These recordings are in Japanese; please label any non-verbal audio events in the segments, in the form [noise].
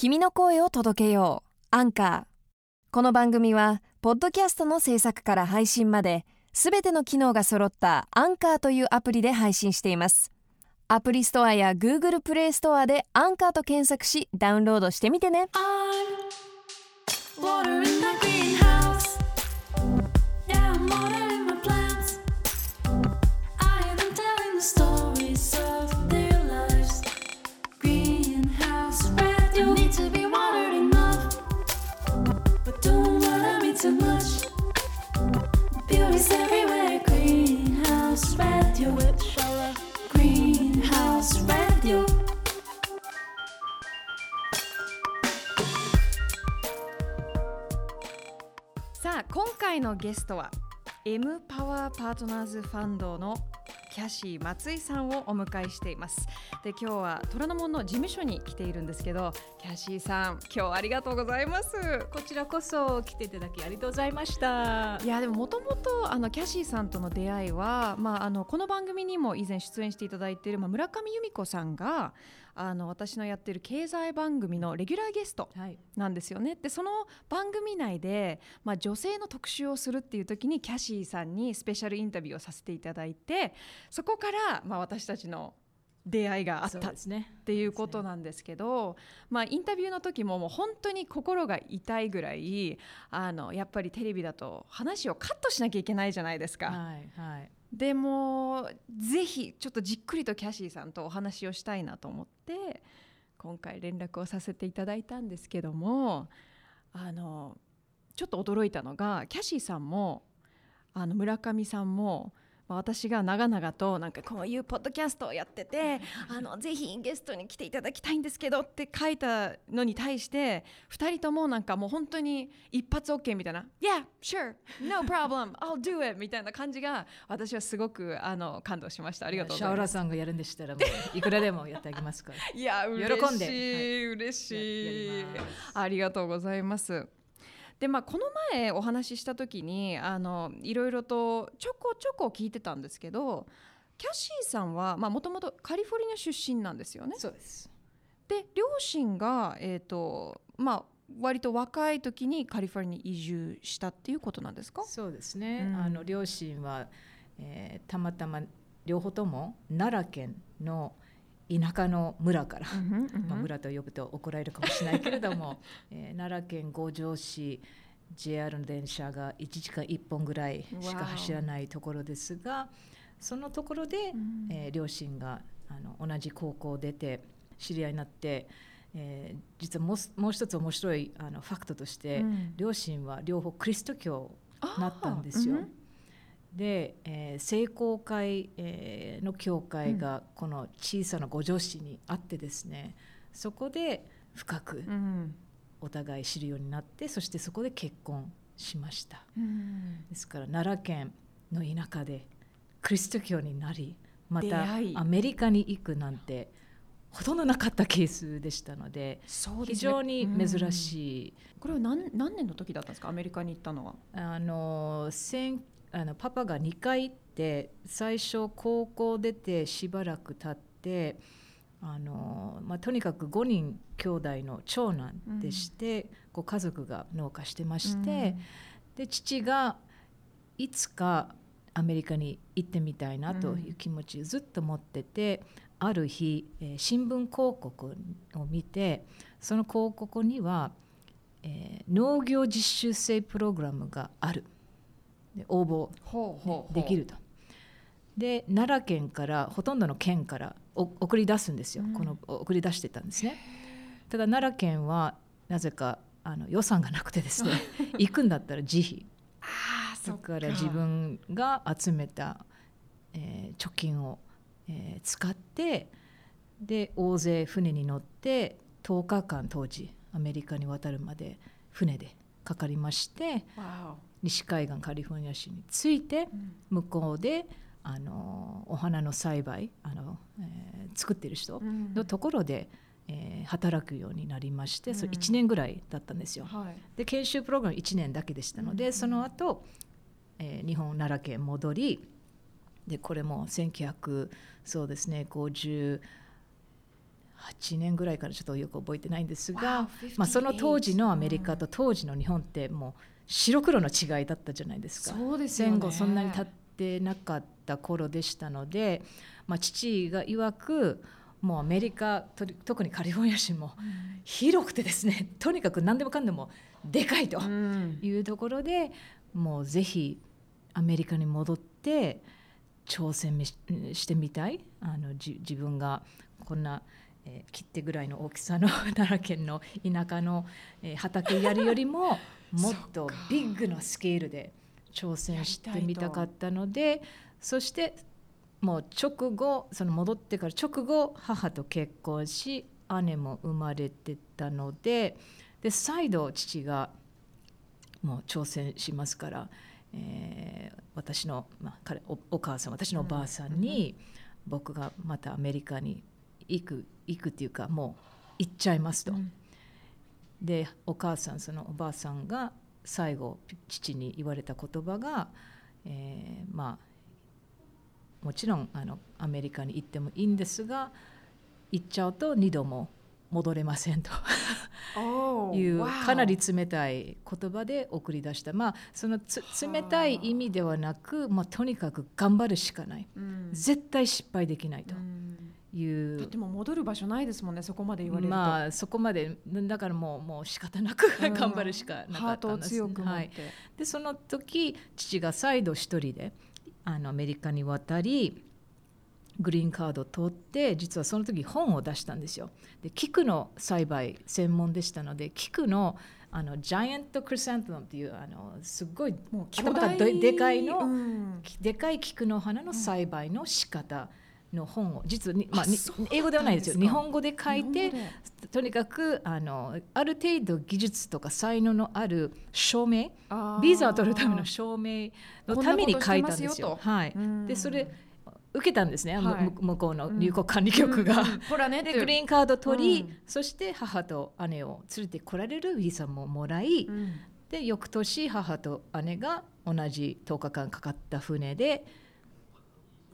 君の声を届けようアンカー。この番組はポッドキャストの制作から配信まですべての機能が揃ったアンカーというアプリで配信しています。アプリストアや Google プレイストアでアンカーと検索しダウンロードしてみてね。回のゲストは M パワーパートナーズファンドのキャシー松井さんをお迎えしていますで今日は虎ノ門の事務所に来ているんですけどキャシーさん今日はありがとうございますこちらこそ来ていただきありがとうございましたい。やでももともとあのキャシーさんとの出会いは、まあ、あのこの番組にも以前出演していただいている、まあ、村上由美子さんがあの私のやっている経済番組のレギュラーゲストはい。なんですよね。でその番組内で、まあ、女性の特集をするっていう時にキャシーさんにスペシャルインタビューをさせていただいてそこから、まあ、私たちの出会いがあったっ。ていうことなんですけど、まあ、インタビューの時ももう本当に心が痛いぐらいあのやっぱりテレビだと話をカットしなきゃいけないじゃないですか。はいはい。でもぜひちょっとじっくりとキャシーさんとお話をしたいなと思って今回連絡をさせていただいたんですけどもあのちょっと驚いたのがキャシーさんもあの村上さんも。まあ私が長々となんかこういうポッドキャストをやっててあのぜひゲストに来ていただきたいんですけどって書いたのに対して2人ともなんかもう本当に一発 OK みたいな「Yeah, sure, no problem, I'll do it」みたいな感じが私はすごくあの感動しましたありがとうごシャオラざいます。さんがやるんでしたらもういくらでもやってあげますから。いや喜ん嬉しい、ではい嬉しいありがとうございます。でまあ、この前お話しした時にあのいろいろとちょこちょこ聞いてたんですけどキャシーさんはもともとカリフォルニア出身なんですよね。そうです。で両親が、えーとまあ、割と若い時にカリフォルニアに移住したっていうことなんですか？そうですね。うんあの両親は、えーたまたま両方とも奈良県の田舎の村から。まあ、村と呼ぶと怒られるかもしれないけれども、[laughs] えー奈良県五条市 JR の電車が1時間1本ぐらいしか走らないところですがそのところで、うん。えー両親があの同じ高校を出て知り合いになって、えー実はもうすもう一つ面白いあのファクトとして、うん。両親は両方クリスト教になったんですよ。で、えー聖公会、えーの教会がこの小さな五条市にあってですねそこで深くうん。お互い知るようになってそしてそこで結婚しました。うん。ですから奈良県の田舎でクリスト教になりまたアメリカに行くなんてほとんどなかったケースでしたのでね。非常に珍い、しい、これは何何年の時だったんですか？アメリカに行ったのは。あの先あのパパが2回行って最初高校出てしばらく経ってあの、まあ、とにかく5人兄弟の長男でして、ご家族が農家してまして、で父がいつかアメリカに行ってみたいなという気持ちをずっと持ってて、ある日、えー新聞広告を見てその広告には、えー農業実習生プログラムがある。で応募できると。で奈良県からほとんどの県からお送り出すんですよ、うん。この送り出してたんですね。ただ奈良県はなぜかあの予算がなくてですね。[laughs] 行くんだったら自費。だから自分が集めた、えー貯金を、えー使ってで大勢船に乗って10日間当時アメリカに渡るまで船でかかりましてわ西海岸カリフォルニア州に着いてお、向こうであのお花の栽培あの、えー作ってる人うん。のところで、えー働くようになりまして、それうん1年ぐらいだったんですよ。はい。で研修プログラム1年だけでしたので、うん。その後、えー日本奈良県戻りでこれも1900そうですね58 8年ぐらいからちょっとよく覚えてないんですが Wow, まあ、その当時のアメリうんカと当時の日本ってもう白黒の違いだったじゃないですか。そうですよね。戦後そんなに経ってなかった頃でしたので、まあ、父が曰くもうアメリカと特にカリフォルニア州も広くてですね [laughs] とにかく何でもかんでもでかいとうん。いうところでもうぜひアメリカに戻って挑戦みししてみたい。あのじ自分がこんな、えー切手ぐらいの大きさの奈良県の田舎の、えー畑やるよりも [laughs] もっとビッグなスケールで挑戦してみたかったのでそしてもう直後その戻ってから直後母と結婚し姉も生まれてたのでで再度父がもう挑戦しますから、えー私の、まあ、彼おお母さん私のおばあさんに、僕がまたアメリカに行く行くっていうかもう行っちゃいますと。うん。でお母さんそのおばあさんが最後父に言われた言葉が、えーまあもちろんあのアメリカに行ってもいいんですが行っちゃうと二度も戻れませんと。Oh, [laughs] いう.かなり冷たい言葉で送り出した。まあそのつ冷たい意味ではなく、まあ、とにかく頑張るしかない。うん。絶対失敗できないと。うんいう。だってもう戻る場所ないですもんねそこまで言われると、まあそこまでだからもうもう仕方なく [laughs] うん頑張るしかなかったんです、強く持って、はい、でその時父が再度一人であのアメリカに渡りグリーンカードを取って実はその時本を出したんですよ。で菊の栽培専門でしたので菊のあのジャイアントクリサントムっていうあのすっごいもう頭がででかいの、うん。でかい菊の花の栽培の仕方の本を実はに、まあ、英語ではないですよ。日本語で？書いてとにかくあのある程度技術とか才能のある証明ビザを取るための証明のために書いたんですよ。はい、うん。でそれ受けたんですね、むはい。む向こうの入国管理局が。うんねでグリーンカード取り、うん。そして母と姉を連れてこられるビザももらい、うん。で翌年母と姉が同じ10日間かかった船で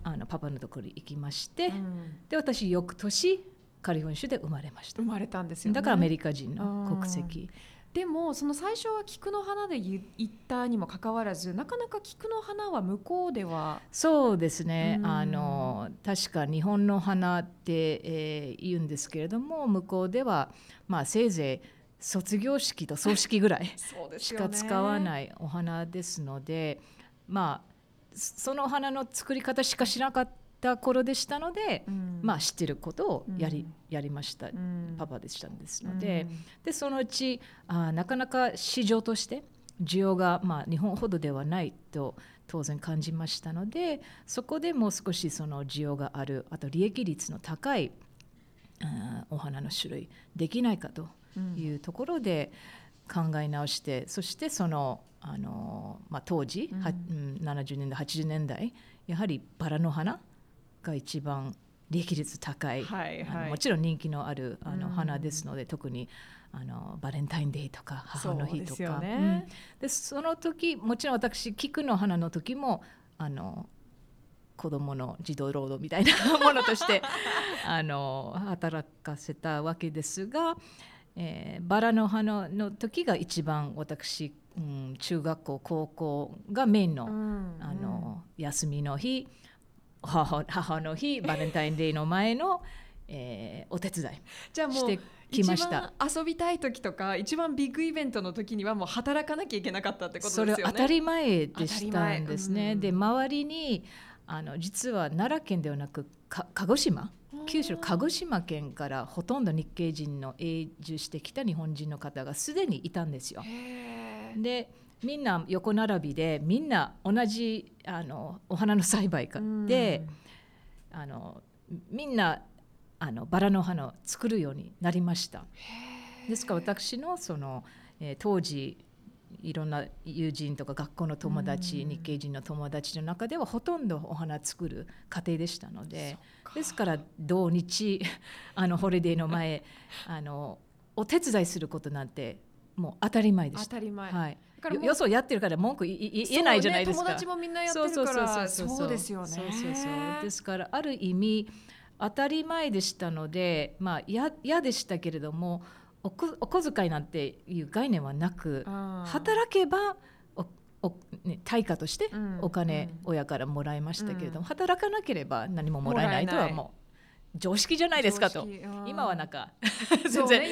あのパパのところに行きまして、うん。で私翌年カリフォルニア州で生まれました。生まれたんですよ、ね、だからアメリカ人の国籍。でもその最初は菊の花で言行ったにもかかわらずなかなか菊の花は向こうではそうですね、うん。あの確か日本の花って、えー言うんですけれども向こうでは、まあ、せいぜい卒業式と葬式ぐらい [laughs] しか使わないいお花ですのでまあその花の作り方しか知らなかった頃でしたので、まあ知ってることをやり,、うん。やりました、うん。パパでしたんで。すので,、でそのうちあーなかなか市場として需要が、まあ、日本ほどではないと当然感じましたのでそこでもう少しその需要があるあと利益率の高いあーお花の種類できないかとうん。いうところで考え直してそしてそのあの、まあ、当時、はうん70年代80年代やはりバラの花が一番利益率高い、はいはい。あのもちろん人気のあるあのうん。花ですので、特にあのバレンタインデーとか母の日とそうでね。うん。でその時もちろん私菊の花の時もあの子供の児童労働みたいなものとして [laughs] あの働かせたわけですが、えーバラの花の時が一番私、うん、中学校高校がメインの,、うんあの休みの日母母の日 [laughs] バレンタインデーの前の、えーお手伝いじゃあもうしてきました。一番遊びたい時とか一番ビッグイベントの時にはもう働かなきゃいけなかったってことですそよね。れ当たり前でし当たんですね。うんで周りにあの実は奈良県ではなくか鹿児島？九州の鹿児島県からほとんど日系人の永住してきた日本人の方がすでにいたんですよ。でみんな横並びでみんな同じあのお花の栽培家で、あのみんなあのバラの花を作るようになりました。ですから私のその、えー当時いろんな友人とか学校の友達、うん日系人の友達の中ではほとんどお花作る家庭でしたのでですから土日 [laughs] あのホリデーの前 [laughs] あのお手伝いすることなんてもう当たり前で当した。たり前。はい、よよそやってるから文句言えないじゃないですか。ね友達もみんなやってるからそうそうですよね。そうそうそうですからある意味当たり前でしたのでまあ嫌嫌でしたけれどもお小遣いなんていう概念はなく働けばおお、ね、対価としてうんお金、うん親からもらいましたけれども、うん。働かなければ何ももらえないとはもう常識じゃないですかと。今はなんか全然、ね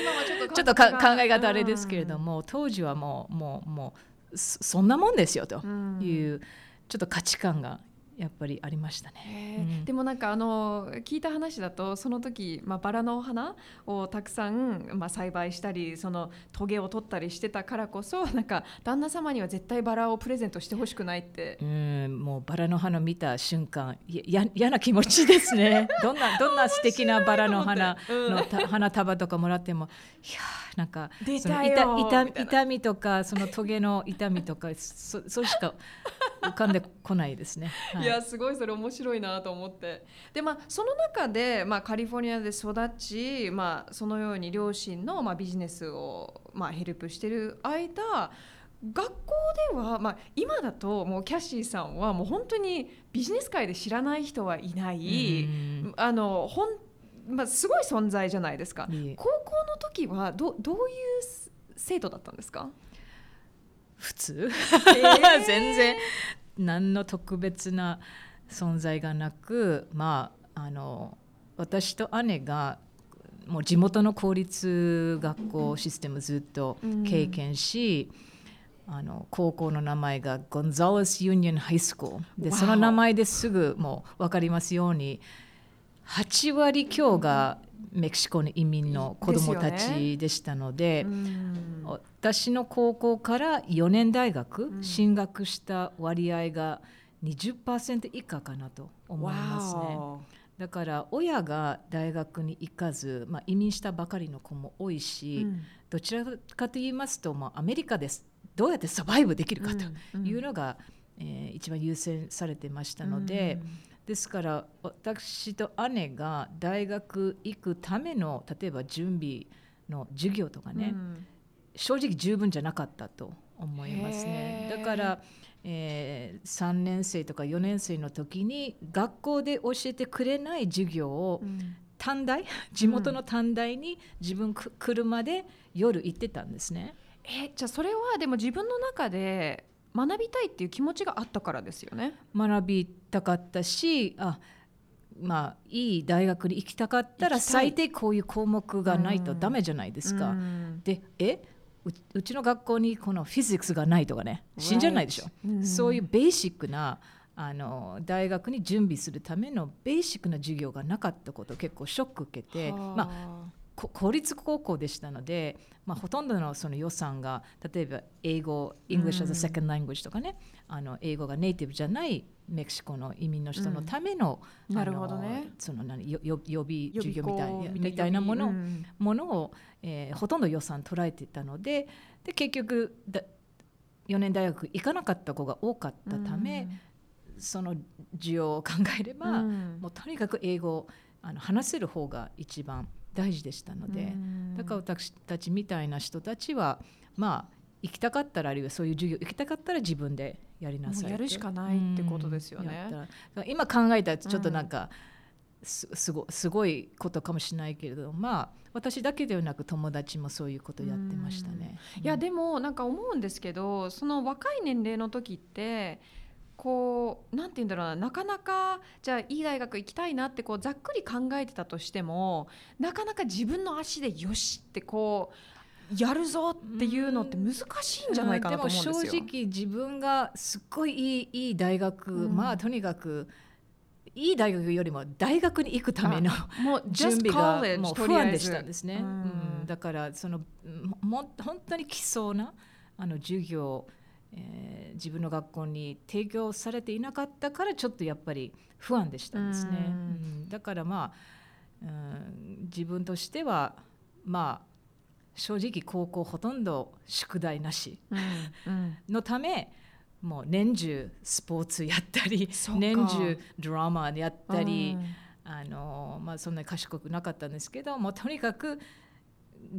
ちょっと考え方あれですけれども、当時はもうもうもうそそんなもんですよとうん。いう、ちょっと価値観がやっぱりありましたね。うん。でもなんかあの聞いた話だとその時、まあ、バラのお花をたくさん、まあ、栽培したりそのトゲを取ったりしてたからこそなんか旦那様には絶対バラをプレゼントしてほしくないって。うん。もうバラの花見た瞬間いや嫌な気持ちですね。[laughs] どんなどんな素敵なバラの花うん花束とかもらってもいやーなんか痛痛痛みとかそのトゲの痛みとかそ [laughs] それしか浮かんでこないですね。はい。いやすごいそれ面白いなと思って。でまあその中で、まあ、カリフォルニアで育ち、まあ、そのように両親の、まあ、ビジネスを、まあ、ヘルプしてる間学校では、まあ、今だともうキャシーさんはもう本当にビジネス界で知らない人はいない、うん。あのほんまあ、すごい存在じゃないですか。高校の時はどどういう生徒だったんですか、普通。えー。[laughs] 全然何の特別な存在がなくまああの私と姉がもう地元の公立学校システムずっと経験し、あの高校の名前がゴンザレス・ユニオン・ハイスクールでその名前ですぐもう分かりますように8割強がメキシコの移民の子どもたちでしたので。うん。私の高校から4年大学うん。進学した割合が20%以下かなと思いますね。わだから親が大学に行かず、まあ、移民したばかりの子も多いおし、うん。どちらかと言いますと、まあ、アメリカです。どうやってサバイブできるかとうん。いうのが、えー一番優先されてましたので、ですから私と姉が大学行くための例えば準備の授業とかうんね、うん。正直十分じゃなかったと思いますね。だから、えー3年生とか4年生の時に学校で教えてくれない授業をうん。短大？地元の短大に自分く車で夜行ってたんですね。えじゃあそれはでも自分の中で学びたいっていう気持ちがあったからですよね。学びたかったしあまあいい大学に行きたかったら最低こういう項目がないとダメじゃないですか。うん。でえううちの学校にこのフィジックスがないとかね。信じられないでしょ。うん。そういうベーシックなあの大学に準備するためのベーシックな授業がなかったことを結構ショック受けて、はあ。まあ、こ公立高校でしたので、まあ、ほとんどのその予算が例えば英語 English as a second language とかね、あの英語がネイティブじゃないメキシコの移民の人のための,、うん。なるほどね。その何よよ予備授業みたい校みたいな。ものをうん。ものを、えーほとんど予算捉えてたのでで結局だ4年大学行かなかった子が多かったため、その需要を考えれば、うん。もうとにかく英語をあの話せる方が一番大事でしたので、うん。だから私たちみたいな人たちはまあ行きたかったらあるいはそういう授業行きたかったら自分でやりなさいやるしかないってことですよね。今考えたらちょっとなんか、すすごすごいことかもしれないけれどまあ私だけではなく友達もそういうことやってましたね。いやでもなんか思うんですけどその若い年齢の時ってこうなんて言うんだろうななかなかじゃあいい大学行きたいなってこうざっくり考えてたとしてもなかなか自分の足でよしってこうやるぞっていうのって難しいんじゃないかなと思うんですよ。でも正直自分がすっごいいいいい大学、うんまあとにかくいい大学よりも大学に行くためのもう準備がもう不安でしたんですね。ううんんだからそのもも本当に基礎なあの授業を、えー自分の学校に提供されていなかったからちょっとやっぱり不安でしたんですね。うん。うん。だからまあ、うん、自分としてはまあ正直高校ほとんど宿題なしうんうん。のためもう年中スポーツやったり年中ドラマやったり。うん。あのまあ、そんなに賢くなかったんですけどもうとにかく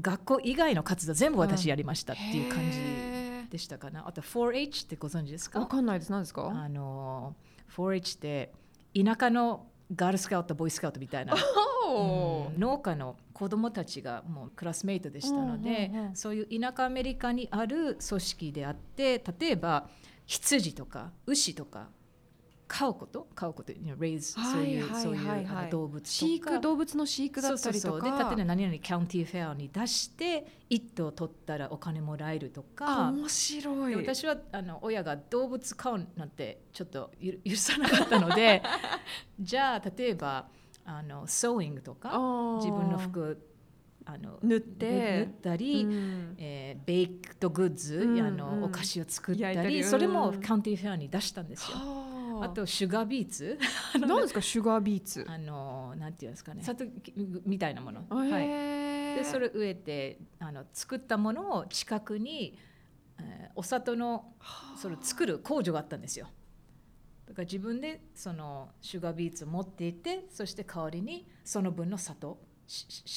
学校以外の活動全部私やりましたっていう感じ。へでしたかな、あと 4H ってご存知ですーわかかんないです。何ですか？あの 4H って田舎のガールスカウトボーイスカウトみたいな、[laughs] おうん農家の子供たちがもうクラスメイトでしたので、うんうんうん。そういう田舎アメリカにある組織であって例えば羊とか牛とか飼うこと飼うこと、you know, raise そういう、はいそういうはいは動物とか。飼育動物の飼育だったりとかで例えば何々カウンティーフェアに出して一頭取ったらお金もらえるとあか面白い。で私はあの親が動物飼うなんてちょっとゆ許さなかったので [laughs] じゃあ例えばあのソーイングとか自分の服あの縫って。縫ったり、うん。えーベイクドグッズ、うんあのうん。お菓子を作ったりり。それもうんカウンティーフェアに出したんですよ。はああとシュガービーツ何ですかシュガービーツあのなんていうんですかね。砂糖みたいなもの。へはい。ーでそれ植えてあの作ったものを近くに、えーお砂糖のそれ作る工場があったんですよ。だから自分でそのシュガービーツを持っていってそして代わりにその分の砂糖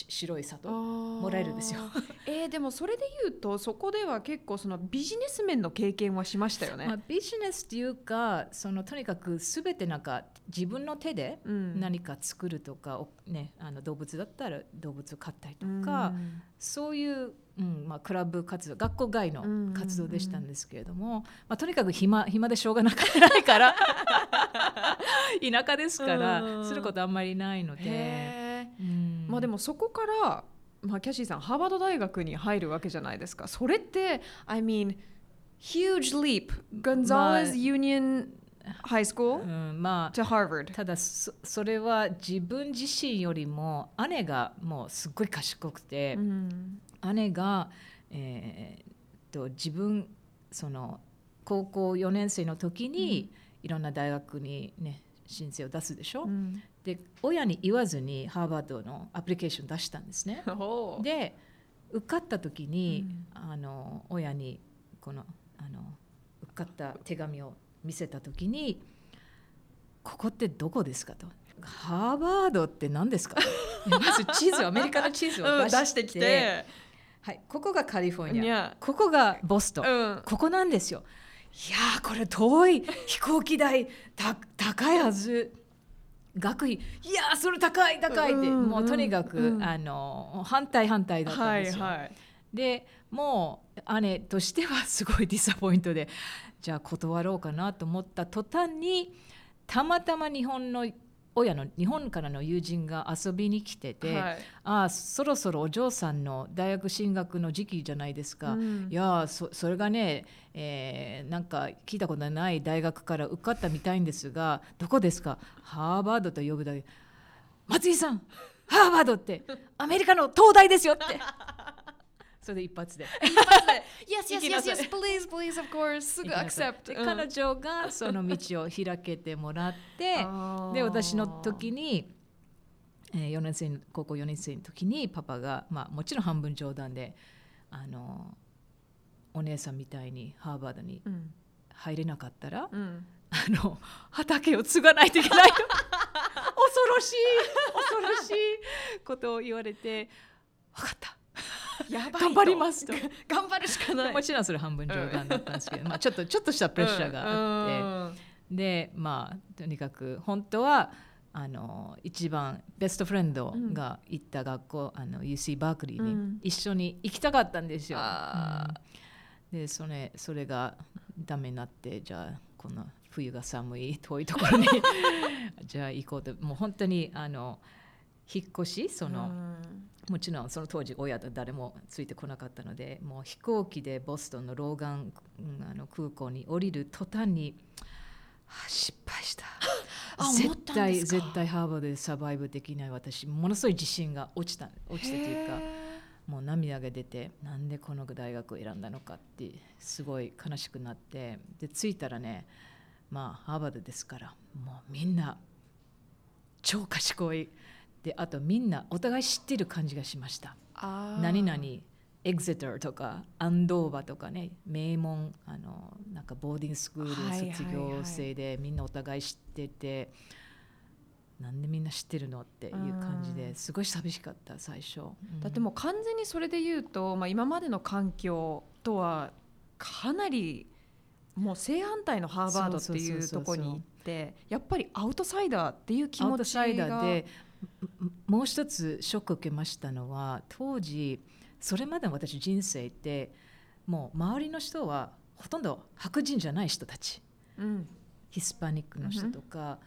白い砂糖もらえるんですよ。[laughs] えーでもそれで言うとそこでは結構そのビジネス面の経験はしましたよね。まあ、ビジネスっていうかそのとにかく全てなんか自分の手でうん。何か作るとか、おね、あの動物だったら動物を飼ったりとか、うん。そういう、うんまあ、クラブ活動学校外の活動でしたんですけれども、まあ、とにかく暇暇でしょうがなくないから [laughs] 田舎ですから、うんすることあんまりないので、うんまあでもそこから、まあ、キャシーさんハーバード大学に入るわけじゃないですか。それって I mean huge leap. まあ Gonzales Union High う School んまあ to Harvard. ただそそれは自分自身よりも姉がもうすっごい賢くてう、ん。姉が、えーっと自分その高校4年生の時に、いろんな大学にね申請を出すでしょ、うんで親に言わずにハーバードのアプリケーション出したんですね。で受かった時に、あの親にこのあの受かった手紙を見せた時に「ここってどこですか?」と。ハーバードって何ですか [laughs] まず地図アメリカの地図をうん出して,、出してきて。はい、ここがカリフォルニア。ここがボストン、うん。ここなんですよ。いやーこれ遠い。飛行機代た高いはず学費。いやーそれ高い高いって、うんもうとにかく、うん。あの反対反対だったんはですよ、いはい。でもう姉としてはすごいディサポイントでじゃあ断ろうかなと思った途端にたまたま日本の親の日本からの友人が遊びに来てて、はい。ああそろそろお嬢さんの大学進学の時期じゃないですか、うん。いやーそそれがね、えーなんか聞いたことない大学から受かったみたいんですがどこですか？ハーバードと呼ぶだけ。松井さんハーバードってアメリカの東大ですよってそれで一発で。Yes, yes, 行きな yes, さい。yes, please, please, of course. すぐ accept. でうん。彼女がその道を開けてもらって [laughs] で私の時に、えー、4年生の高校4年生の時にパパが、まあ、もちろん半分冗談であのお姉さんみたいにハーバードにうん。入れなかったら、うん。あの畑を継がないといけないと [laughs] 恐ろしい恐ろしいことを言われて分かったやばいと。頑張りますと。[laughs] 頑張るしかない。もちろんそれ半分冗談だったんですけど、まあ、ちょっとちょっとしたプレッシャーがあって。って。でまあとにかく本当はあの一番ベストフレンドが行った学校、あの UC バークリーにうん。一緒に行きたかったんですよ。でそれそれがダメになってじゃあこの冬が寒い遠いところに。[laughs] じゃあ行こうと。もう本当にあの引っ越しその、もちろんその当時親と誰もついてこなかったのでもう飛行機でボストンのローガンうんあの空港に降りる途端に、はあ失敗した。[laughs] 絶対絶対ハーバードでサバイブできない。私ものすごい自信が落ちた落ちたというかもう涙が出てなんでこの大学を選んだのかってすごい悲しくなってで着いたらねまあハーバードですからもうみんな超賢いであとみんなお互い知ってる感じがしました。何々エグゼターとかアンドーバーとかね名門あのなんかボーディングスクール卒業生でみんなお互い知ってて、なんでみんな知ってるのっていう感じうんですごい寂しかった最初、うんだってもう完全にそれで言うと、まあ、今までの環境とはかなりもう正反対のハーバードっていうところにってやっぱりアウトサイダーっていう気アウ持ちがトサイダーでもう一つショックを受けましたのは当時それまでの私人生ってもう周りの人はほとんど白人じゃない人たち。うん。ヒスパニックの人とか、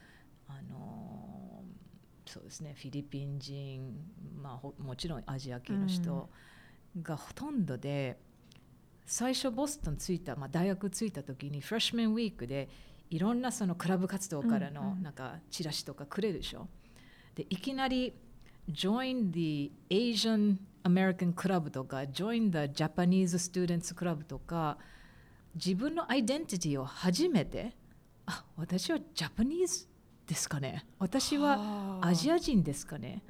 あのーそうですねフィリピン人、まあ、ほもちろんアジア系の人がほとんどで、最初ボストン着いた、まあ、大学着いた時にフレッシュメンウィークでいろんなそのクラブ活動からのうんうん。なんかチラシとかくれるでしょ。でいきなり Join the Asian American Club とか Join the Japanese Students Club とか自分のアイデンティティを初めてあ私はジャパニーズですかね。私はアジアア人ですかね。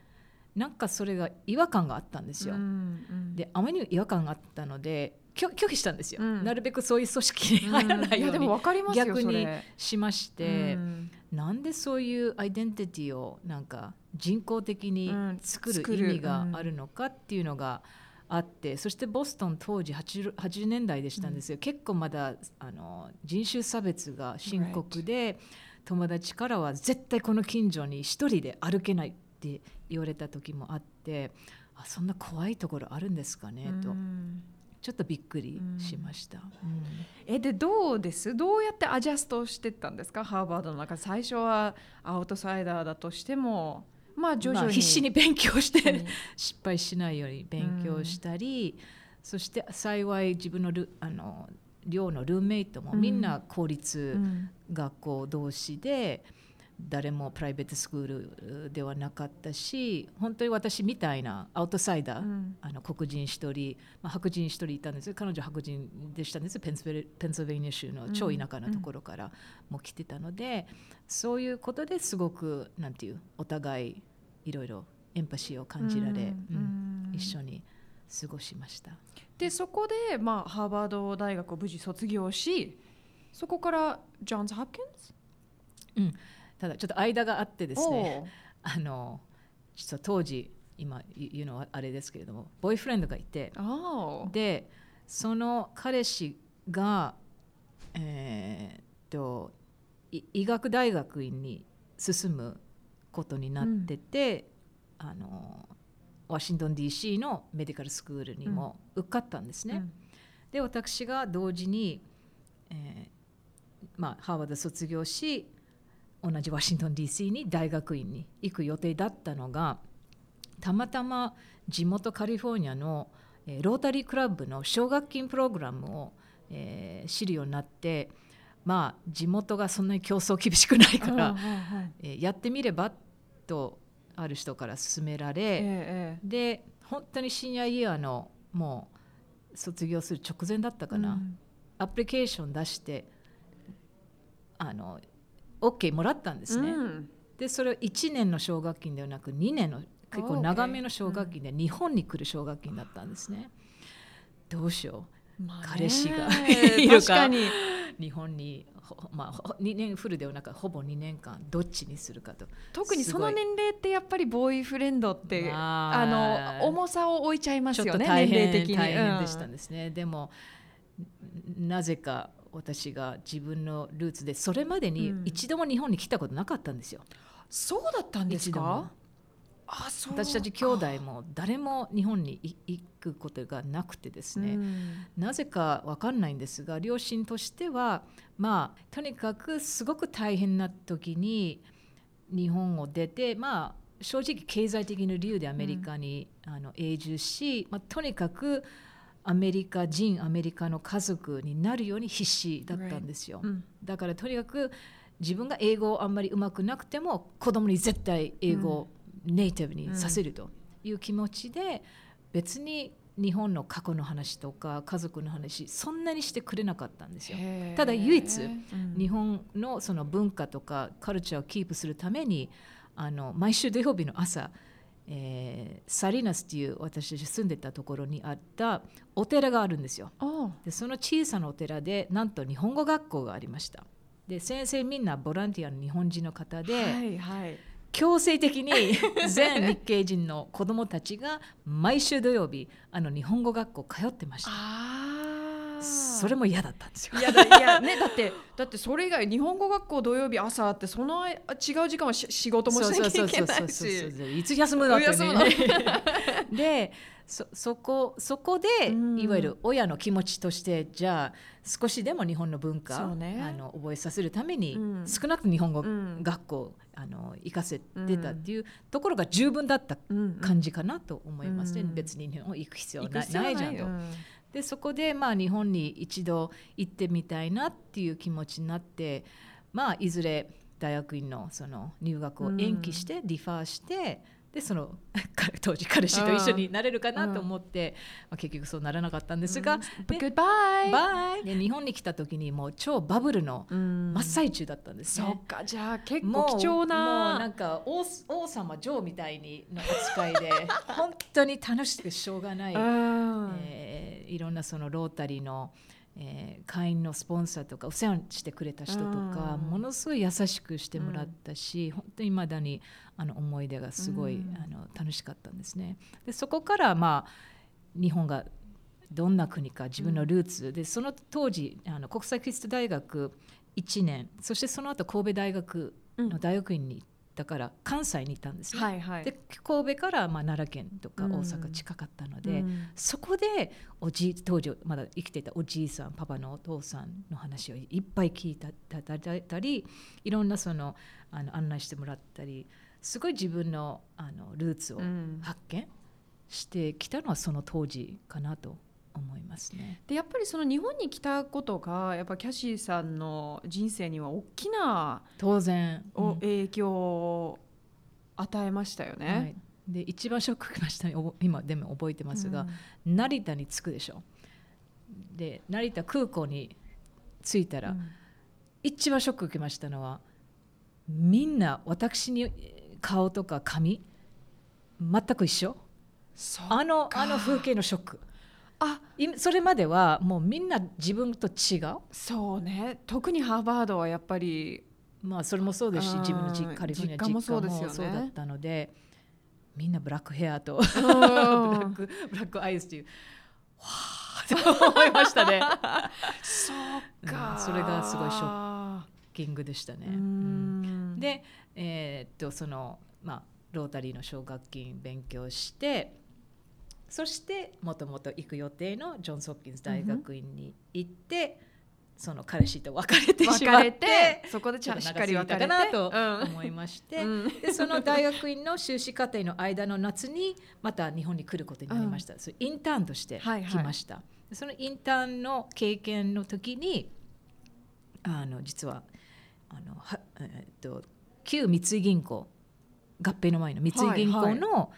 なんかそれが違和感があったんですよ。であまりにも違和感があったので拒拒否したんですよ、うん。なるべくそういう組織に入らないよやでもうに分かりますよ逆にしまして、うんなんでそういうアイデンティティをなんか人工的にうん作る意味があるのかっていうのがあって、そしてボストン当時 80, 80年代でしたんですよ、結構まだあの人種差別が深刻で、友達からは絶対この近所に一人で歩けないって言われた時もあってあそんな怖いところあるんですかね、と。うんちょっとびっくりしました。うん。えでどうです？どうやってアジャストしてったんですか？ハーバードの中。で最初はアウトサイダーだとしてもまあ徐々に、まあ、必死に勉強してうん。失敗しないように勉強したり、そして幸い自分のルあの寮のルームメイトもみんな公立うん。学校同士で、誰もプライベートスクールではなかったし本当に私みたいなアウトサイダー、うん。あの黒人一人、まあ、白人一人いたんですよ。彼女白人でしたんですペンスベルペンシルベニア州の超田舎なところからも来てたので、そういうことですごくなんていうお互いいろいろエンパシーを感じられ、うん。うんうん。一緒に過ごしました。でそこで、まあ、ハーバード大学を無事卒業しそこからジョンズ・ハプキンズ？ただちょっと間があってですねあの実は当時今言うのはあれですけれどもボーイフレンドがいてでその彼氏がえーっとい医学大学院に進むことになってて、あのワシントン DC のメディカルスクールにも受かったんですね。うん。で私が同時に、えーまあ、ハーバード卒業し同じワシントン DC に大学院に行く予定だったのがたまたま地元カリフォルニアの、えーロータリークラブの奨学金プログラムを、えー知るようになってまあ地元がそんなに競争厳しくないから、はいはい。えーやってみればとある人から勧められ、ええで本当にシニアイヤーのもう卒業する直前だったかな、うん。アプリケーション出してあの OK もらったんですね、うん。でそれを1年の奨学金ではなく2年の結構長めの奨学金で日本に来る奨学金だったんですね、どうしよまあね。彼氏が [laughs] いるか。確かに。う日本にほまあほ2年フルではなくほぼ2年間どっちにするかと。特にその年齢ってやっぱりボーイフレンドって、まああの重さを置いちゃいますよねと大変年齢的に。大変でしたうんですね、でもなぜか私が自分のルーツでそれまでにうん。一度も日本に来たことなかったんですよ、そうだったんですか？あそう。か私たち兄弟も誰も日本にい行くことがなくてですね、うん。なぜかわかんないんですが両親としてはまあとにかくすごく大変な時に日本を出てまあ正直経済的な理由でアメリカに、あの永住し、まあ、とにかくアメリカ人アメリカの家族になるように必死だったんですよ、うんだからとにかく自分が英語をあんまりうまくなくても子供に絶対英語をネイティブにさせるという気持ちで、別に日本の過去の話とか家族の話そんなにしてくれなかったんですよ。ただ唯一うん。日本のその文化とかカルチャーをキープするためにあの毎週土曜日の朝、えーサリナスっていう私たち住んでたところにあったお寺があるんですよ。あでその小さなお寺でなんと日本語学校がありました。で先生みんなボランティアの日本人の方で、はいはい強制的に [laughs] 全日系人の子どもたちが毎週土曜日あの日本語学校通ってました。あそれも嫌だったんですよ。いやだいやね。だってだってそれ以外日本語学校土曜日朝あってその違う時間はし仕事もしなきゃいけないし。いつ休むの？ってね。[laughs] でそそこそこで、うん。いわゆる親の気持ちとしてじゃあ少しでも日本の文化ね。あの覚えさせるために、うん。少なくとも日本語うん。学校、あの行かせてたっていうところが十分だったうん感じかなと思いますね、うん。別に日本行く必要ない行く必要ないじゃんと。うんでそこでまあ日本に一度行ってみたいなっていう気持ちになってまあいずれ大学院のその入学を延期して、ディファーしてでその [laughs] 彼当時彼氏と一緒になれるかなと思って、まあ、結局そうならなかったんですが、うん。バイで日本に来た時にもう超バブルのうん。真っ最中だったんですね。そっかじゃあ結構貴重もうななんか王王様ジョーみたいにの扱いで [laughs] 本当に楽しくてしょうがない、うん。えーいろんなそのロータリーの、えー会員のスポンサーとかお世話してくれた人とか、うん。ものすごい優しくしてもらったし、本当に未だにあの思い出がすごい、うん。あの楽しかったんですね。でそこからまあ日本がどんな国か自分のルーツ、でその当時あの国際キリスト大学1年そしてその後神戸大学の大学院に行ったから関西にいたんですね。はいはい。で神戸からまあ奈良県とかうん。大阪近かったので、うん。そこでおじい当時まだ生きていたおじいさんパパのお父さんの話をいっぱい聞いたたたたりいろんなそのあの案内してもらったりすごい自分のあのルーツをうん。発見してきたのはその当時かなと思いますね。でやっぱりその日本に来たことがやっぱキャシーさんの人生には大きな当然、うん。お影響を与えましたよはね。い、で一番ショック受けました今でも覚えてますが、うん。成田に着くでしょ。で成田空港に着いたら、一番ショック受けましたのはみんな私に顔とか髪全く一緒。あのかあの風景のショックあいそれまではもうみんな自分と違う？そうね。特にハーバードはやっぱりまあそれもそうですしうん自分の実カリフォルニア実家もそうだったのでみんなブラックヘアとブ [laughs] ブラックブラックアイズというわーと思いましたね。そうか、うんそれがすごいショキングでしたね。で、えーっとそのまあロータリーの奨学金勉強してそしてもともと行く予定のジョンズ・ホッキンズ大学院に行って、その彼氏と別れてし別まっれててそこでちゃっとしっかり別れてかなとうん思いまして、うん。でその大学院の修士課程の間の夏にまた日本に来ることになりました、それインターンとしてはいはい。来ました、でそのインターンの経験の時にあの実はあのは、えーっと旧三井銀行合併の前の三井銀行の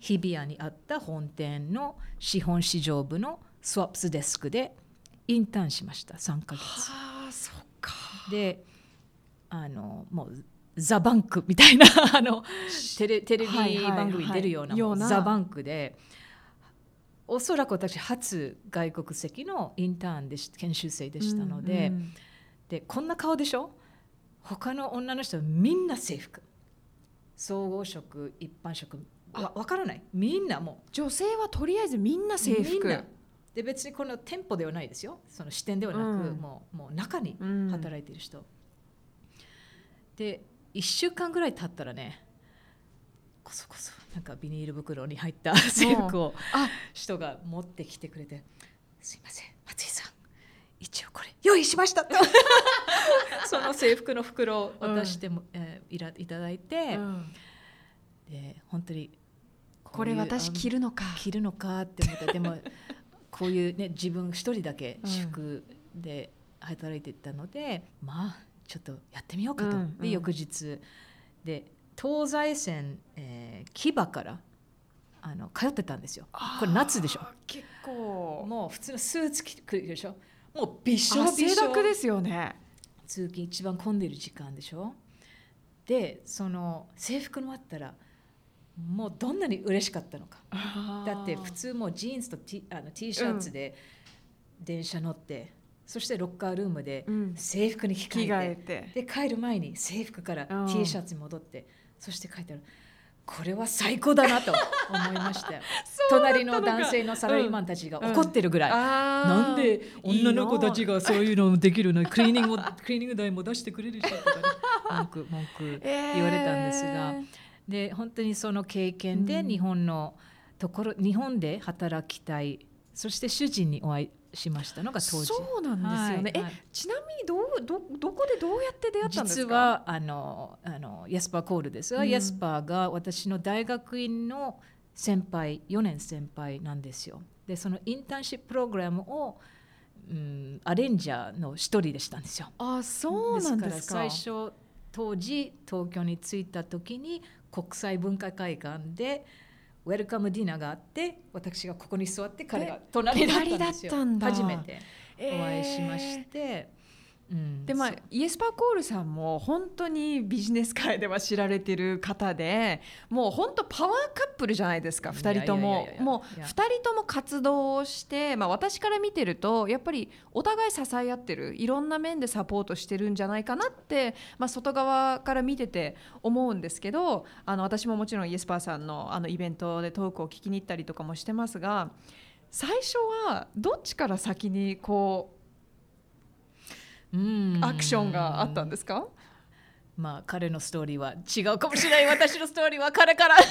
日比谷にあった本店の資本市場部のスワップスデスクでインターンしました3ヶ月。はあそっか。であのもうザ・バンクみたいな [laughs] あのテレテレビはいはいはい番組に出るような,、ようなザ・バンクでおそらく私初外国籍のインターンでし研修生でしたので,、うん。でこんな顔でしょ？他の女の人はみんな制服。総合職一般職わ分からない。みんなも。女性はとりあえずみんなう制服。で別にこの店舗ではないですよ。その支店ではなく、うん。もうもう中にうん。働いてる人、で1週間ぐらい経ったらねこそこそなんかビニール袋に入った制服をあ。人が持ってきてくれて「すいません松井さん一応これ用意しました」と。[laughs] その制服の袋を渡しても、えーいらいただいて、うんで本当にこれ私着るるのか。着るのかって思ってでも [laughs] こういうね自分一人だけうん。私服で働いてたので、まあちょっとやってみようかと、うんうん。で翌日で東西線、えー、木場からあの通ってたんですよ。これ夏でしょ。結構。もう普通のスーツ着てるでしょ。もうびしょび汗しょですよね。通勤一番混んでる時間でしょ。でその制服のあったらもうどんなに嬉しかったのか。だって普通もうジーンズと T, あの T シャツで電車乗って、そしてロッカールームでうん。制服に着替えて、着替えて。で帰る前に制服からうん。T シャツに戻って、そして帰ったらこれは最高だなと思いましたよ。[laughs] 隣の男性のサラリーマンたちが怒ってるぐらい、ななんで女の子たちがそういうのもできるの？に [laughs] クリーニングもクリーニング代も出してくれるしとかね。文句文句言われたんですが、で本当にそその経験でうん日本のところ、日本で働きたいそして主人にお会いしましたのが当時。そうなんですよね、はいはいえちなみにどうどどこでどうやって出会ったんですか？実はあのあのヤスパー・コールですが、うんヤスパーが私の大学院の先輩4年先輩なんですよ。でそのインターンシッププログラムを、うん、アレンジャーの一人でしたんですよ。あそうなんですかから最初当時東京に着いた時に国際文化会館でウェルカムディナーがあって私がここに座って彼が隣だったんですよ。隣だったんだ。初めてお会いしまして、うん。でまあイエスパーコールさんも本当にビジネス界では知られてる方でもう本当パワーカップルじゃないですか2人とも。もういや。2人とも活動をして、まあ、私から見てるとやっぱりお互い支え合ってるいろんな面でサポートしてるんじゃないかなって、まあ、外側から見てて思うんですけどあの私ももちろんイエスパーさんのあのイベントでトークを聞きに行ったりとかもしてますが最初はどっちから先にこうんうアクションがあったんですか？まあ彼のストーリーは違うかもしれない。私のストーリーは彼から。[laughs]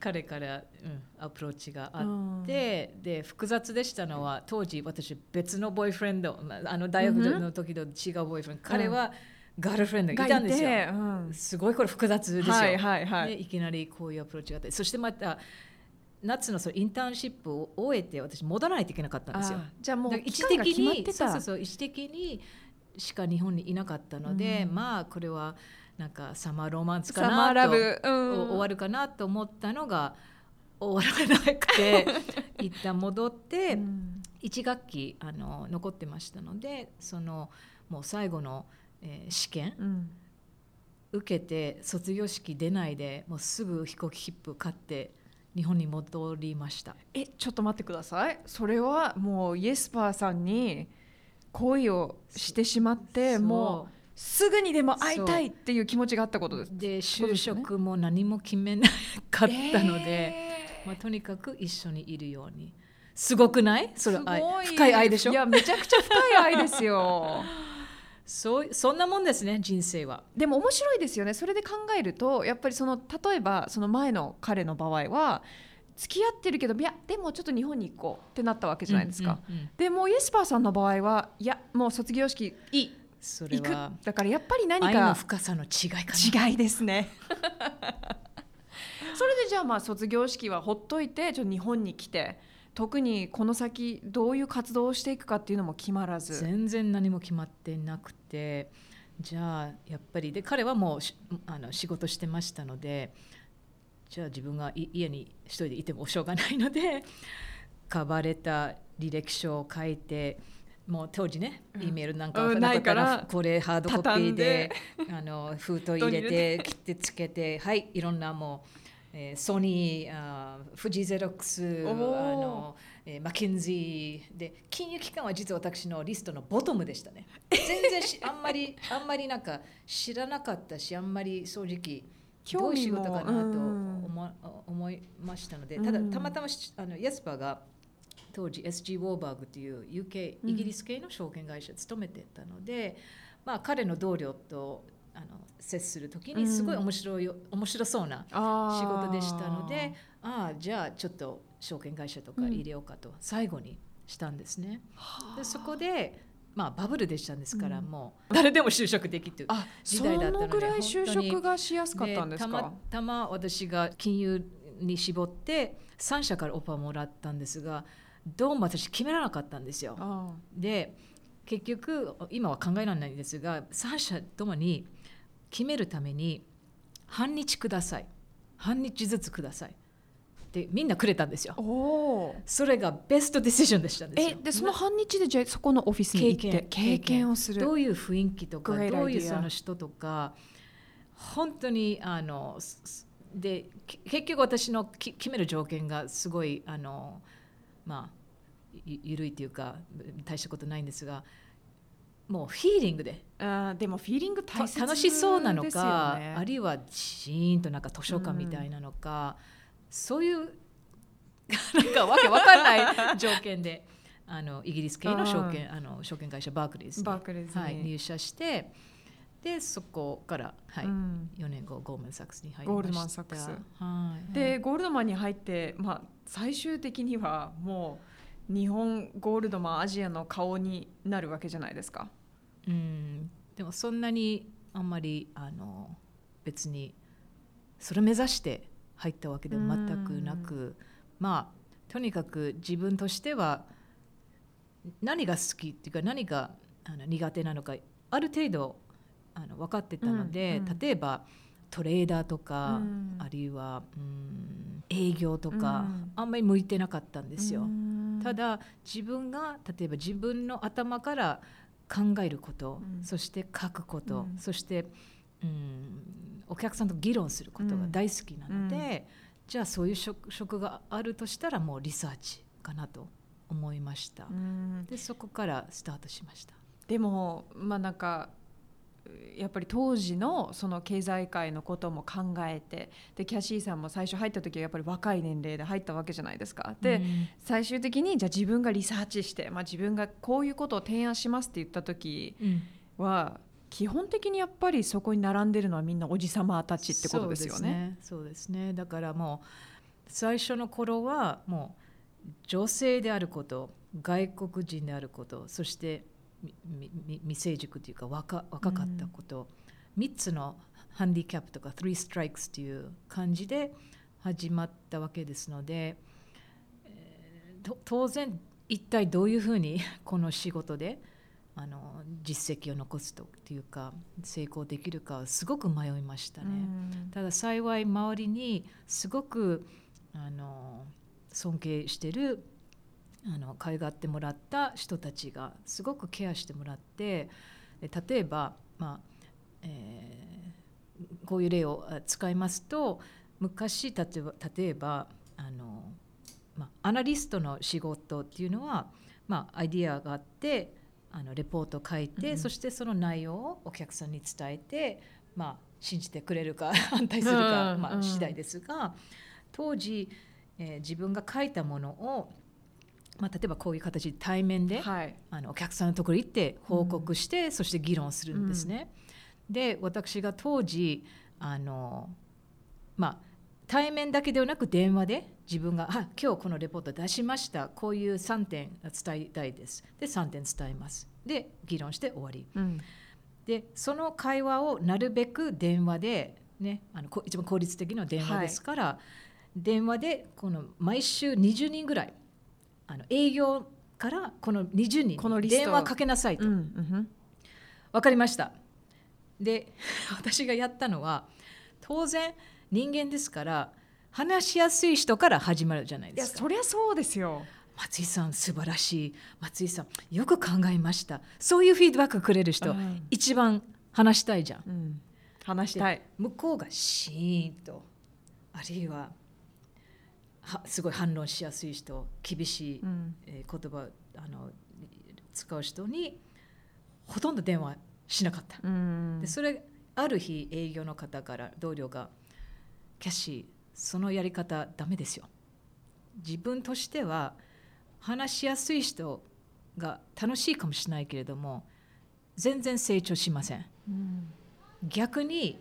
彼から、うん、アプローチがあって、で複雑でしたのは当時私別のボーイフレンドまああの大学の時と違うボーイフレンド、彼はガールフレンドがいたんですよ。うん。すごいこれ複雑ですよ。はいはいはい。でいきなりこういうアプローチがあって。そしてまた夏のそのインターンシップを終えて私戻らないといけなかったんですよ。あじゃあもう一時決まってた。にそうそうそう一時的にしか日本にいなかったので、うん。まあこれはなんかサマーロマンスかなと、ブ、うん。お終わるかなと思ったのが終わらなくて [laughs] 一旦戻って、うん。1学期あの残ってましたのでそのもう最後の、えー試験うん。受けて卒業式出ないでもうすぐ飛行機切符買って日本に戻りました。えちょっと待ってください。それはもうイエスパーさんに恋をしてしまってもうすぐにでも会いたいっていう気持ちがあったことです。で就職も何も決めなかったので、えー。まあ、とにかく一緒にいるように。すごくない？それ愛深い愛でしょ？いやめちゃくちゃ深い愛ですよ。そうそんなもんですね人生は。でも面白いですよねそれで考えるとやっぱりその例えばその前の彼の場合は付き合ってるけどいやでもちょっと日本に行こうってなったわけじゃないですか。うんうんうんでもうイエスパーさんの場合はいやもう卒業式いいそれ行くはだからやっぱり何愛のか深さの違いかな。違いですね [laughs] それでじゃあまあ卒業式はほっといてちょっと日本に来て特にこの先どういう活動をしていくかっていうのも決まらず。全然何も決まってなくてじゃあやっぱり。で彼はもうしあの仕事してましたのでじゃあ自分がい家に一人でいてもしょうがないのでカバーレター履歴書を書いてもう当時ね、うん。E メールなんかうんないかららこれハードコピ畳ーであの封筒入れて。切ってつけてはいいろんなもう、えーソニーあーフジゼロックスあの、えーマッケンジーで金融機関は実は私のリストのボトムでしたね。全然し [laughs] あんまりあんまりなんか知らなかったしあんまり正直どういう仕事かなとうん。思,、思いましたのでただうん。たまたましあのヤスパーが当時 SG ウォーバーグという UK うん。イギリス系の証券会社に勤めてたので、まあ、彼の同僚とあの接する時にすごい面白い、面白そうな仕仕事でしたのでああじゃあちょっと証券会社とか入れようかと最後にしたんですね。でそこで、まあ、バブルでしたんですから、うん。もう誰でも就職できるあ時そ代だったのでのぐらい就職がしやすかったんですたかまたま私が金融に絞って3社からオファーもらったんですがどうも私決められなかったんですよ。あで結局今は考えられないんですが3社ともに決めるために半日ください。半日ずつください。でみんなくれたんですよ。それがベストディシジョンでしたえよ。でその半日でじゃあそこのオフィスに行って経験をする。どういう雰囲気とかどういうその人とか本当にあのでけ結局私のき決める条件がすごいあのまあゆ緩いというか大したことないんですがもうフィーリングで。あーでもフィーリングた大切楽しそうなのか、あるいはシーンとなんか図書館みたいなのか、そういう [laughs] なんかわけわかんない条件であのイギリス系の証券あの証券会社バークリーズにバークレーズに。はい、入社してでそこから、はいうん。4年後ゴールドマン・サックスに入りました。ゴールドマンサックス。はい、でゴールドマンに入って、まあ、最終的にはもう日本ゴールドマンアジアの顔になるわけじゃないですか。うん、でもそんなにあんまりあの別にそれ目指して入ったわけでも全くなくまあとにかく自分としては何が好きっていうか何があの苦手なのかある程度あの分かってたので、うんうん。例えばトレーダーとか、うん。あるいは、うん、営業とか、うん。あんまり向いてなかったんですよ。うん。ただ自分が例えば自分の頭から考えること、うん。そして書くこと、うん。そして、うん、お客さんと議論することが大好きなので、じゃあそういう職職があるとしたらもうリサーチかなと思いました。うん。でそこからスタートしました。でもまあなんかやっぱり当時のその経済界のことも考えてでキャシーさんも最初入った時はやっぱり若い年齢で入ったわけじゃないですか。で、うん最終的にじゃあ自分がリサーチして、まあ、自分がこういうことを提案しますって言った時うんは基本的にやっぱりそこに並んでるのはみんなおじさまたちってことですよね。そうですね。ねだからもう最初の頃はもう女性であること外国人であることそして未成熟というか若若かったこと、3つのハンディキャップとか3ストライクスという感じで始まったわけですので、えーと当然一体どういうふうに [laughs] この仕事であの実績を残すというか成功できるかはすごく迷いましたね。うんただ幸い周りにすごくあの尊敬してるあの可愛がってもらった人たちがすごくケアしてもらってで例えば、まあえーこういう例をあ使いますと昔例えば例えばあの、まあ、アナリストの仕事っていうのは、まあ、アイディアがあってあのレポートを書いて、うんそしてその内容をお客さんに伝えて、まあ、信じてくれるか [laughs] 反対するか、まあ、次第ですが当時、えー自分が書いたものを、まあ、例えばこういう形で対面で、はい。あのお客さんのところに行って報告して、そして議論するんですね。で私が当時あの、まあ、対面だけではなく電話で自分が「あ今日このレポート出しました。こういう3点伝えたいです」で3点伝えます。で議論して終わり。うん。でその会話をなるべく電話で、ね、あのこ一番効率的な電話ですから、電話でこの毎週20人ぐらいあの営業からこの20人この電話かけなさいと、うんうん。わかりました。で [laughs] 私がやったのは当然人間ですから話しやすい人から始まるじゃないですか。そりゃそうですよ。松井さん素晴らしい。松井さんよく考えました。そういうフィードバックくれる人、うん。一番話したいじゃん。うん。話したい。向こうがシーンとあるいははすごい反論しやすい人厳しい、うん。えー言葉あの使う人にほとんど電話しなかった。うん。でそれある日営業の方から同僚が「キャッシーそのやり方ダメですよ」自分としては話しやすい人が楽しいかもしれないけれども全然成長しません。うん。逆に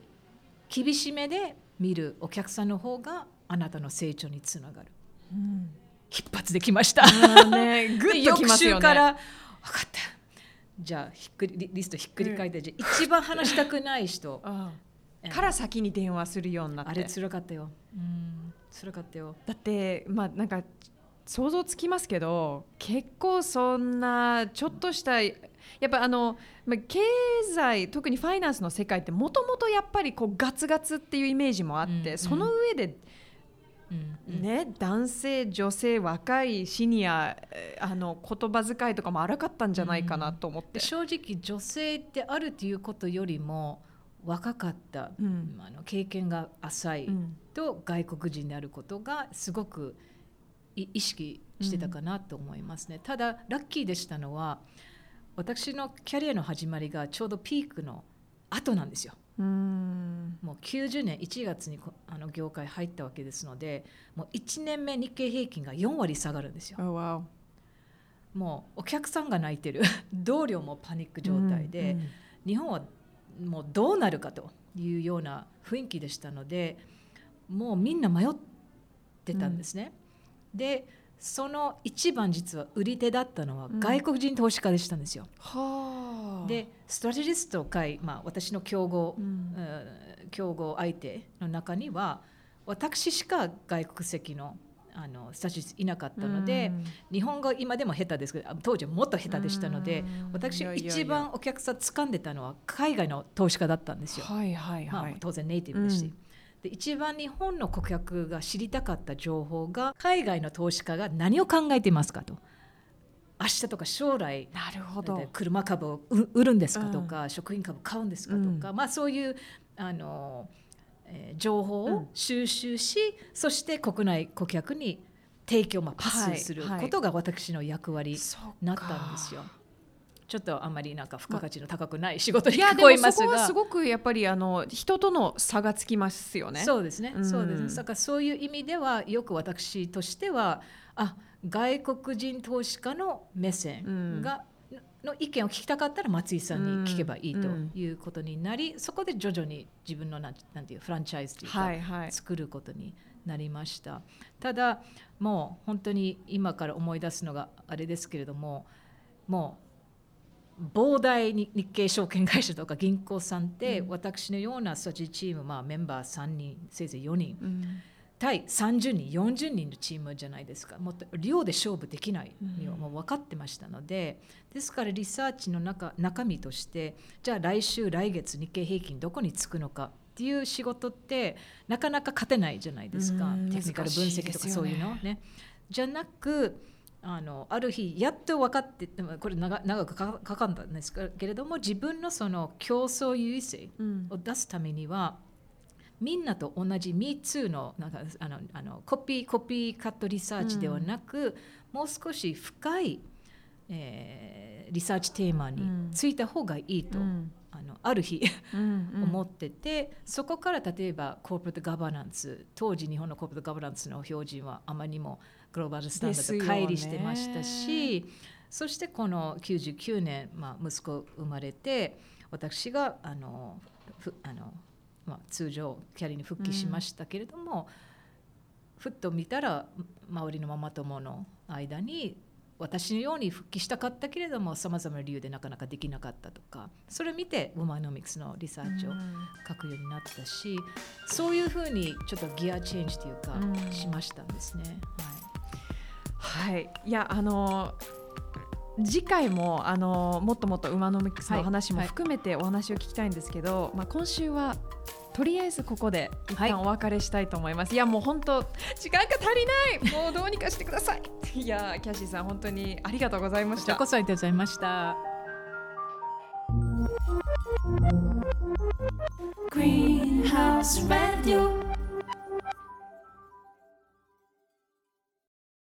厳しめで見るお客さんの方があなたの成長につながる。うん。一発できました。ね、[laughs] ぐっでときますよね。から分かった。じゃあひっくりリリストひっくり返って、じゃあ一番話したくない人 [laughs] から先に電話するようになって。あれ辛かったよ。うん、辛かったよ。だってまあなんか想像つきますけど結構そんなちょっとしたやっぱあの、まあ、経済特にファイナンスの世界ってもともとやっぱりこうガツガツっていうイメージもあって、うんうん。その上でうんうんね、男性女性若いシニアえーあの言葉遣いとかも荒かったんじゃないかなと思って。で正直女性であるということよりも若かった、うんあの経験が浅いうんと外国人であることがすごくい意識してたかなと思いますね。ただラッキーでしたのは私のキャリアの始まりがちょうどピークの後なんですよ。うーんもう90年1月にこあの業界入ったわけですのでもう1年目日経平均が4割下がるんですよ。Oh, wow. もうお客さんが泣いてる [laughs] 同僚もパニック状態で、うん日本はもうどうなるかというような雰囲気でしたのでもうみんな迷ってたんですね。でその一番実は売り手だったのはうん。外国人投資家でしたんですよ。はあ。でストラテジスト会、まあ、私の競合、うん。うん競合相手の中には私しか外国籍のあのスタジストいなかったので、うん。日本語今でも下手ですけどあ当時はもっと下手でしたのでうん。私一番お客さん掴んでたのは海外の投資家だったんですよ。はいはいまあはい、当然ネイティブですし。うんで一番日本の顧客が知りたかった情報が海外の投資家が何を考えていますかと。明日とか将来なるほど。で車株を売売るんですかとか、食品株買うんですかとか、うまあ、そういうあの、えー情報うん。を収集し、そして国内顧客に提供、まあ、パスするはい。はいことが私の役割になったんですよ。ちょっとあんまりなんか付加価値の高くない仕事に聞こえでもますがそこはす。ごくやっぱりあの人との差がつきますよね。そうですね、うんそうですね。だからそういう意味ではよく私としてはあ外国人投資家の目線が、の意見を聞きたかったら松井さんに聞けばいいとうんいうことになり、そこで徐々に自分のなんなんていうフランチャイズというか、はいはい。作ることになりましたただもう本当に今から思い出すのがあれですけれどももう膨大に日系証券会社とか銀行さんって、うん。私のようなスタジチーム、まあ、メンバー3人せいぜい4人。うん。対30人40人のチームじゃないですか。もっと量で勝負できないのうん。もう分かってましたので、ですからリサーチの中中身としてじゃあ来週来月日経平均どこにつくのかっていう仕事ってなかなか勝てないじゃないですか。うんテクニカル分析とかそういうのね。じゃなくあのある日やっと分かってこれ長長くかかかったんですけれども自分のその競争優位性うん。を出すためにはみんなと同じ MeToo のなんかあのあのコピーコピーカットリサーチではなく、もう少し深い、えーリサーチテーマについた方がいいと、うん。あのある日うんうん。思ってて、そこから例えばコーポレートガバナンス当時日本のコーポレートガバナンスの標準はあまりにもグローバルスタンダードと乖離してましたし、そしてこの99年、まあ、息子生まれて私があのふあの、まあ、通常キャリアに復帰しましたけれども、ふっと見たら周りのママ友の間に私のように復帰したかったけれどもさまざまな理由でなかなかできなかったとかそれを見てウォマノミクスのリサーチを書くようになったし、そういうふうにちょっとギアチェンジというか、うん。しましたんですね。はいはい、いやあの次回もあのもっともっと馬のミックスの話もはい含めてお話を聞きたいんですけど、まあ今週はとりあえずここで一はい旦お別れしたいと思います。い、やもう本当時間が足りない。もうどうにかしてください。いやキャシーさん本当にありがとうございましたこちらこ。そありがとうございました。Greenhouse Radio.